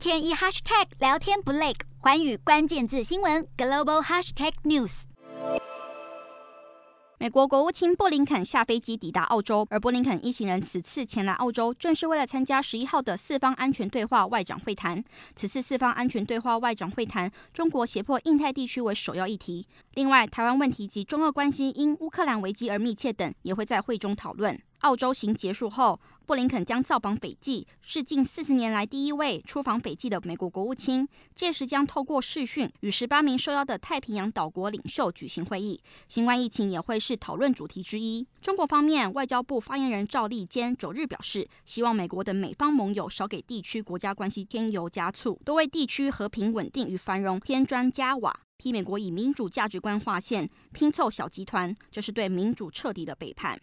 天一 hashtag 聊天不累，环宇关键字新闻 global hashtag news。美国国务卿布林肯下飞机抵达澳洲，而布林肯一行人此次前来澳洲，正是为了参加十一号的四方安全对话外长会谈。此次四方安全对话外长会谈，中国胁迫印太地区为首要议题。另外，台湾问题及中俄关系因乌克兰危机而密切等，也会在会中讨论。澳洲行结束后，布林肯将造访斐济，是近四十年来第一位出访斐济的美国国务卿。届时将透过视讯与十八名受邀的太平洋岛国领袖举行会议。新冠疫情也会是讨论主题之一。中国方面，外交部发言人赵立坚九日表示，希望美国等美方盟友少给地区国家关系添油加醋，多为地区和平稳定与繁荣添砖加瓦。批美国以民主价值观划线，拼凑小集团，这是对民主彻底的背叛。